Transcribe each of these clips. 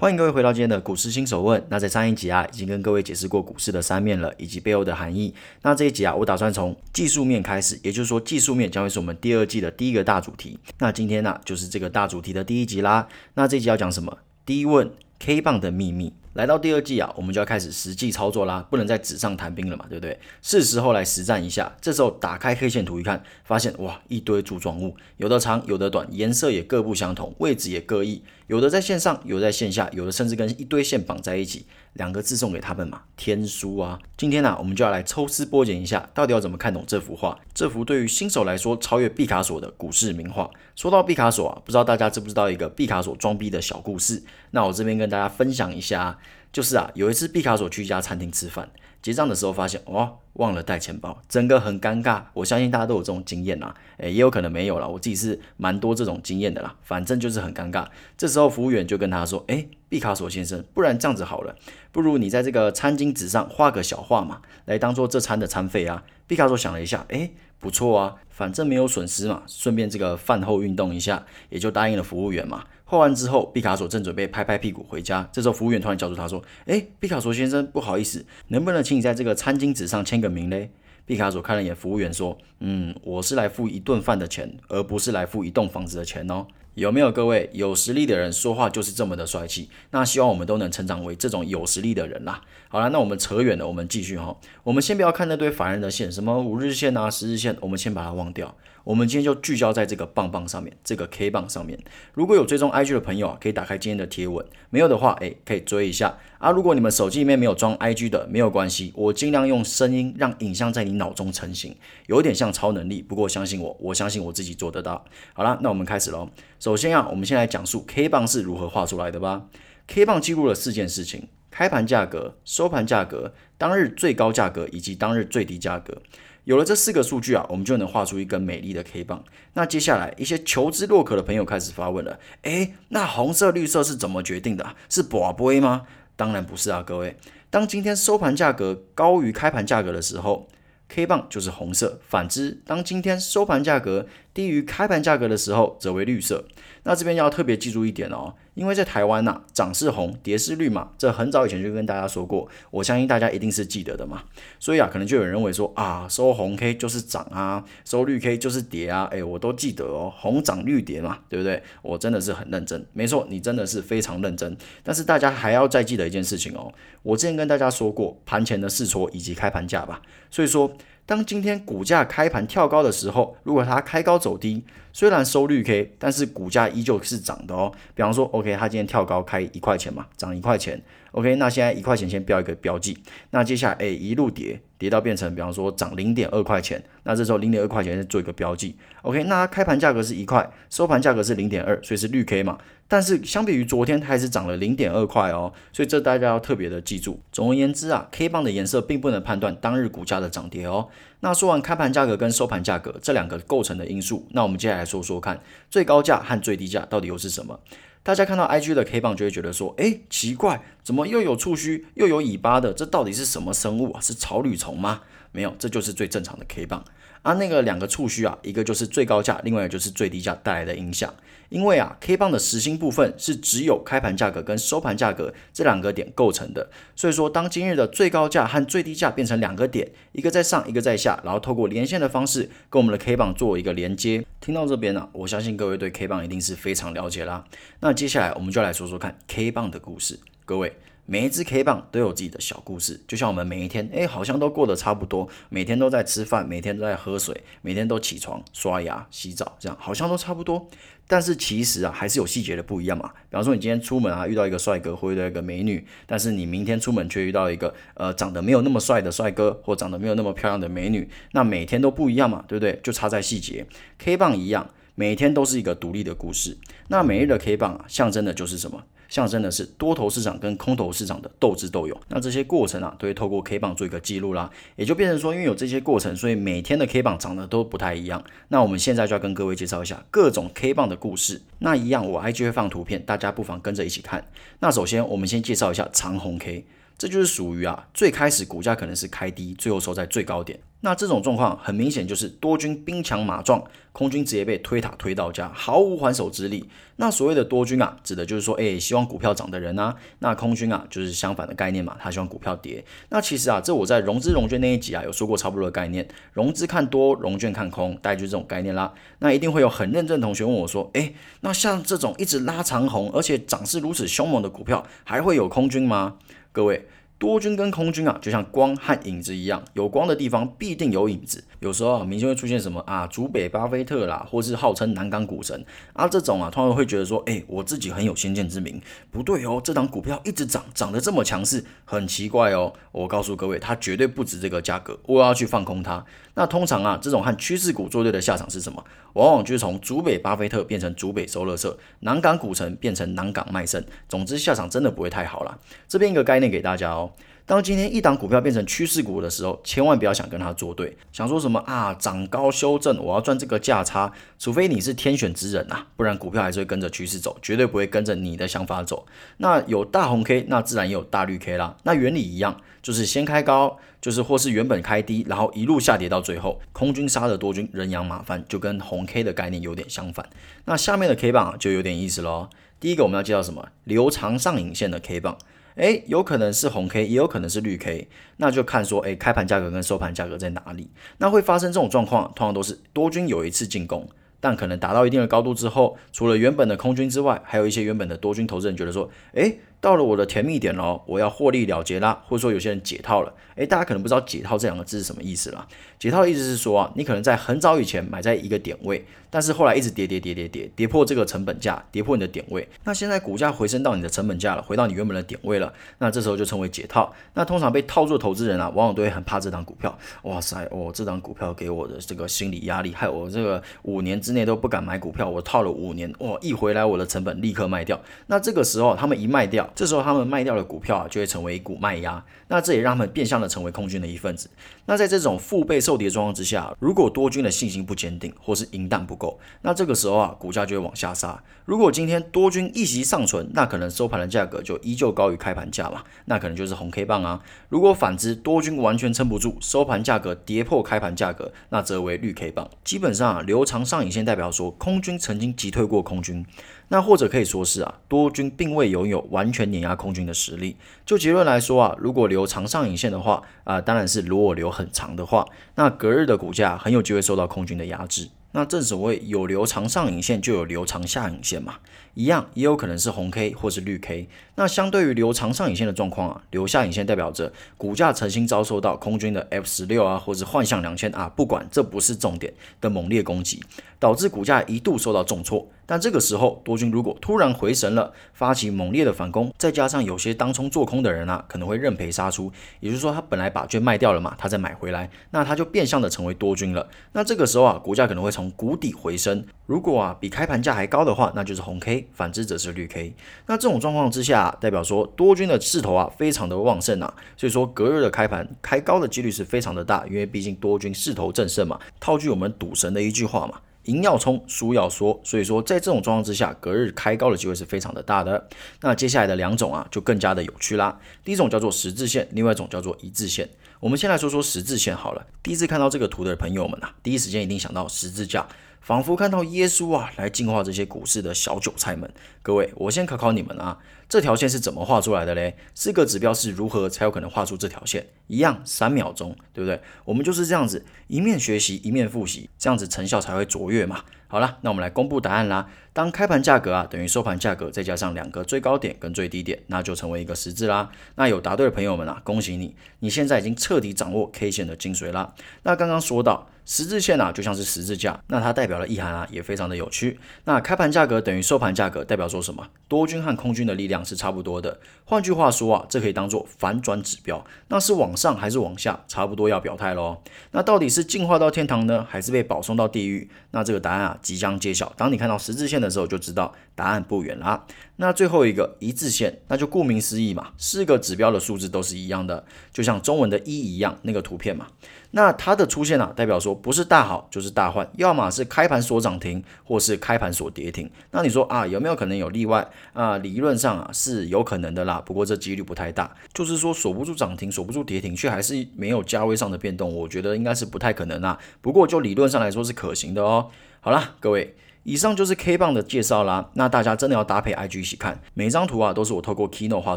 欢迎各位回到今天的股市新手问。那在上一集啊，已经跟各位解释过股市的三面了，以及背后的含义。那这一集啊，我打算从技术面开始，也就是说，技术面将会是我们第二季的第一个大主题。那今天呢，就是这个大主题的第一集啦。那这一集要讲什么？第一问，K 棒的秘密。来到第二季啊，我们就要开始实际操作啦，不能再纸上谈兵了嘛，对不对？是时候来实战一下。这时候打开黑线图一看，发现哇，一堆柱状物，有的长，有的短，颜色也各不相同，位置也各异，有的在线上，有的在线下，有的甚至跟一堆线绑在一起。两个字送给他们嘛，天书啊！今天呢，我们就要来抽丝剥茧一下，到底要怎么看懂这幅画？这幅对于新手来说超越毕卡索的股市名画。说到毕卡索啊，不知道大家知不知道一个毕卡索装逼的小故事？那我这边跟大家分享一下。就是啊，有一次毕卡索去一家餐厅吃饭，结账的时候发现哦，忘了带钱包，整个很尴尬。我相信大家都有这种经验啦，诶，也有可能没有啦。我自己是蛮多这种经验的啦，反正就是很尴尬。这时候服务员就跟他说：“诶，毕卡索先生，不然这样子好了，不如你在这个餐巾纸上画个小画嘛，来当做这餐的餐费啊。”毕卡索想了一下，诶，不错啊，反正没有损失嘛，顺便这个饭后运动一下，也就答应了服务员嘛。画完之后，毕卡索正准备拍拍屁股回家，这时候服务员突然叫住他说：“哎，毕卡索先生，不好意思，能不能请你在这个餐巾纸上签个名嘞？”毕卡索看了眼服务员说：“嗯，我是来付一顿饭的钱，而不是来付一栋房子的钱哦。”有没有各位有实力的人说话就是这么的帅气？那希望我们都能成长为这种有实力的人啦。好了，那我们扯远了，我们继续哈。我们先不要看那堆烦人的线，什么五日线啊、十日线，我们先把它忘掉。我们今天就聚焦在这个棒棒上面，这个 K 棒上面。如果有追踪 IG 的朋友啊，可以打开今天的贴文；没有的话，诶，可以追一下啊。如果你们手机里面没有装 IG 的，没有关系，我尽量用声音让影像在你脑中成型，有点像超能力。不过相信我，我相信我自己做得到。好了，那我们开始喽。首先啊，我们先来讲述 K 棒是如何画出来的吧。K 棒记录了四件事情：开盘价格、收盘价格、当日最高价格以及当日最低价格。有了这四个数据啊，我们就能画出一根美丽的 K 棒。那接下来，一些求知若渴的朋友开始发问了：诶，那红色、绿色是怎么决定的？是宝贝吗？当然不是啊，各位。当今天收盘价格高于开盘价格的时候，K 棒就是红色；反之，当今天收盘价格低于开盘价格的时候，则为绿色。那这边要特别记住一点哦。因为在台湾呐，涨是红，跌是绿嘛，这很早以前就跟大家说过，我相信大家一定是记得的嘛。所以啊，可能就有人认为说啊，收红 K 就是涨啊，收绿 K 就是跌啊，诶，我都记得哦，红涨绿跌嘛，对不对？我真的是很认真，没错，你真的是非常认真。但是大家还要再记得一件事情哦，我之前跟大家说过盘前的试错以及开盘价吧，所以说。当今天股价开盘跳高的时候，如果它开高走低，虽然收绿 K，但是股价依旧是涨的哦。比方说，OK，它今天跳高开一块钱嘛，涨一块钱。OK，那现在一块钱先标一个标记，那接下来诶一路跌，跌到变成比方说涨零点二块钱，那这时候零点二块钱再做一个标记。OK，那开盘价格是一块，收盘价格是零点二，所以是绿 K 嘛。但是相比于昨天，它还是涨了零点二块哦，所以这大家要特别的记住。总而言之啊，K 棒的颜色并不能判断当日股价的涨跌哦。那说完开盘价格跟收盘价格这两个构成的因素，那我们接下来说说看最高价和最低价到底又是什么？大家看到 IG 的 K 棒就会觉得说，哎，奇怪，怎么又有触须又有尾巴的？这到底是什么生物啊？是草履虫吗？没有，这就是最正常的 K 棒。啊，那个两个触须啊，一个就是最高价，另外一个就是最低价带来的影响。因为啊，K 棒的实心部分是只有开盘价格跟收盘价格这两个点构成的，所以说当今日的最高价和最低价变成两个点，一个在上，一个在下，然后透过连线的方式跟我们的 K 棒做一个连接。听到这边呢，我相信各位对 K 棒一定是非常了解啦。那接下来我们就来说说看 K 棒的故事，各位。每一只 K 棒都有自己的小故事，就像我们每一天，哎，好像都过得差不多，每天都在吃饭，每天都在喝水，每天都起床、刷牙、洗澡，这样好像都差不多。但是其实啊，还是有细节的不一样嘛。比方说，你今天出门啊，遇到一个帅哥或遇到一个美女，但是你明天出门却遇到一个呃长得没有那么帅的帅哥，或长得没有那么漂亮的美女，那每天都不一样嘛，对不对？就差在细节。K 棒一样，每天都是一个独立的故事。那每日的 K 棒啊，象征的就是什么？象征的是多头市场跟空头市场的斗智斗勇。那这些过程啊，都会透过 K 棒做一个记录啦，也就变成说，因为有这些过程，所以每天的 K 棒长得都不太一样。那我们现在就要跟各位介绍一下各种 K 棒的故事。那一样，我 IG 会放图片，大家不妨跟着一起看。那首先，我们先介绍一下长红 K。这就是属于啊，最开始股价可能是开低，最后收在最高点。那这种状况很明显就是多军兵强马壮，空军直接被推塔推到家，毫无还手之力。那所谓的多军啊，指的就是说，哎，希望股票涨的人啊。那空军啊，就是相反的概念嘛，他希望股票跌。那其实啊，这我在融资融券那一集啊，有说过差不多的概念，融资看多，融券看空，大概就是这种概念啦。那一定会有很认真的同学问我说，哎，那像这种一直拉长红，而且涨势如此凶猛的股票，还会有空军吗？各位，多军跟空军啊，就像光和影子一样，有光的地方必定有影子。有时候啊，明星会出现什么啊，主北巴菲特啦，或是号称南港股神啊，这种啊，通常会觉得说，哎，我自己很有先见之明。不对哦，这档股票一直涨，涨得这么强势，很奇怪哦。我告诉各位，它绝对不值这个价格，我要去放空它。那通常啊，这种和趋势股作对的下场是什么？往往就是从主北巴菲特变成主北收乐色，南港股神变成南港卖肾。总之，下场真的不会太好了。这边一个概念给大家哦。当今天一档股票变成趋势股的时候，千万不要想跟它作对，想说什么啊涨高修正，我要赚这个价差，除非你是天选之人呐，不然股票还是会跟着趋势走，绝对不会跟着你的想法走。那有大红 K，那自然也有大绿 K 啦。那原理一样，就是先开高，就是或是原本开低，然后一路下跌到最后，空军杀了多军，人仰马翻，就跟红 K 的概念有点相反。那下面的 K 棒就有点意思喽。第一个我们要介绍什么？留长上影线的 K 棒。诶，有可能是红 K，也有可能是绿 K，那就看说，诶，开盘价格跟收盘价格在哪里？那会发生这种状况，通常都是多军有一次进攻，但可能达到一定的高度之后，除了原本的空军之外，还有一些原本的多军投资人觉得说，诶，到了我的甜蜜点喽，我要获利了结啦，或者说有些人解套了，诶，大家可能不知道解套这两个字是什么意思啦。解套的意思是说啊，你可能在很早以前买在一个点位。但是后来一直跌跌跌跌跌，跌破这个成本价，跌破你的点位。那现在股价回升到你的成本价了，回到你原本的点位了。那这时候就称为解套。那通常被套住的投资人啊，往往都会很怕这档股票。哇塞，哦，这档股票给我的这个心理压力，害我这个五年之内都不敢买股票。我套了五年，哇，一回来我的成本立刻卖掉。那这个时候他们一卖掉，这时候他们卖掉的股票啊，就会成为一股卖压。那这也让他们变相的成为空军的一份子。那在这种腹背受敌的状况之下，如果多军的信心不坚定，或是银弹不够，那这个时候啊，股价就会往下杀。如果今天多军一席尚存，那可能收盘的价格就依旧高于开盘价嘛，那可能就是红 K 棒啊。如果反之，多军完全撑不住，收盘价格跌破开盘价格，那则为绿 K 棒。基本上啊，留长上影线代表说空军曾经击退过空军。那或者可以说是啊，多军并未拥有完全碾压空军的实力。就结论来说啊，如果留长上影线的话啊，当然是如果留很长的话，那隔日的股价很有机会受到空军的压制。那正所谓有留长上影线就有留长下影线嘛，一样也有可能是红 K 或是绿 K。那相对于留长上影线的状况啊，留下影线代表着股价曾经遭受到空军的 F 十六啊，或是幻象两千啊，不管这不是重点的猛烈攻击，导致股价一度受到重挫。但这个时候，多军如果突然回神了，发起猛烈的反攻，再加上有些当冲做空的人啊，可能会认赔杀出，也就是说他本来把券卖掉了嘛，他再买回来，那他就变相的成为多军了。那这个时候啊，股价可能会从谷底回升。如果啊比开盘价还高的话，那就是红 K；反之则是绿 K。那这种状况之下，代表说多军的势头啊非常的旺盛啊，所以说隔日的开盘开高的几率是非常的大，因为毕竟多军势头正盛嘛。套句我们赌神的一句话嘛。赢要冲，输要缩，所以说在这种状况之下，隔日开高的机会是非常的大的。那接下来的两种啊，就更加的有趣啦。第一种叫做十字线，另外一种叫做一字线。我们先来说说十字线好了。第一次看到这个图的朋友们啊，第一时间一定想到十字架，仿佛看到耶稣啊来净化这些股市的小韭菜们。各位，我先考考你们啊。这条线是怎么画出来的嘞？四个指标是如何才有可能画出这条线？一样三秒钟，对不对？我们就是这样子，一面学习一面复习，这样子成效才会卓越嘛。好了，那我们来公布答案啦。当开盘价格啊等于收盘价格，再加上两个最高点跟最低点，那就成为一个十字啦。那有答对的朋友们啊，恭喜你，你现在已经彻底掌握 K 线的精髓啦。那刚刚说到。十字线啊，就像是十字架，那它代表的意涵啊，也非常的有趣。那开盘价格等于收盘价格，代表说什么？多军和空军的力量是差不多的。换句话说啊，这可以当做反转指标，那是往上还是往下？差不多要表态喽。那到底是进化到天堂呢，还是被保送到地狱？那这个答案啊，即将揭晓。当你看到十字线的时候，就知道答案不远啦。那最后一个一致线，那就顾名思义嘛，四个指标的数字都是一样的，就像中文的一一样那个图片嘛。那它的出现啊，代表说不是大好就是大坏，要么是开盘锁涨停，或是开盘锁跌停。那你说啊，有没有可能有例外啊？理论上啊是有可能的啦，不过这几率不太大。就是说锁不住涨停，锁不住跌停，却还是没有价位上的变动，我觉得应该是不太可能啊。不过就理论上来说是可行的哦。好了，各位。以上就是 K 棒的介绍啦，那大家真的要搭配 IG 一起看，每一张图啊都是我透过 Keynote 画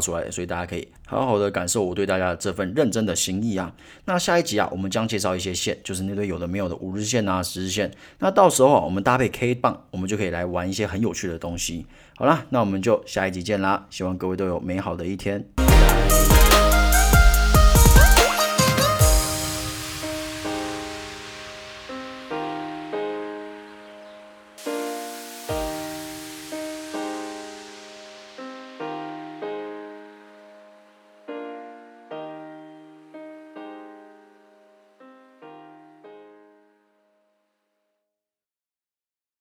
出来的，所以大家可以好好的感受我对大家的这份认真的心意啊。那下一集啊，我们将介绍一些线，就是那堆有的没有的五日线啊、十日线，那到时候啊，我们搭配 K 棒，我们就可以来玩一些很有趣的东西。好啦，那我们就下一集见啦，希望各位都有美好的一天。拜拜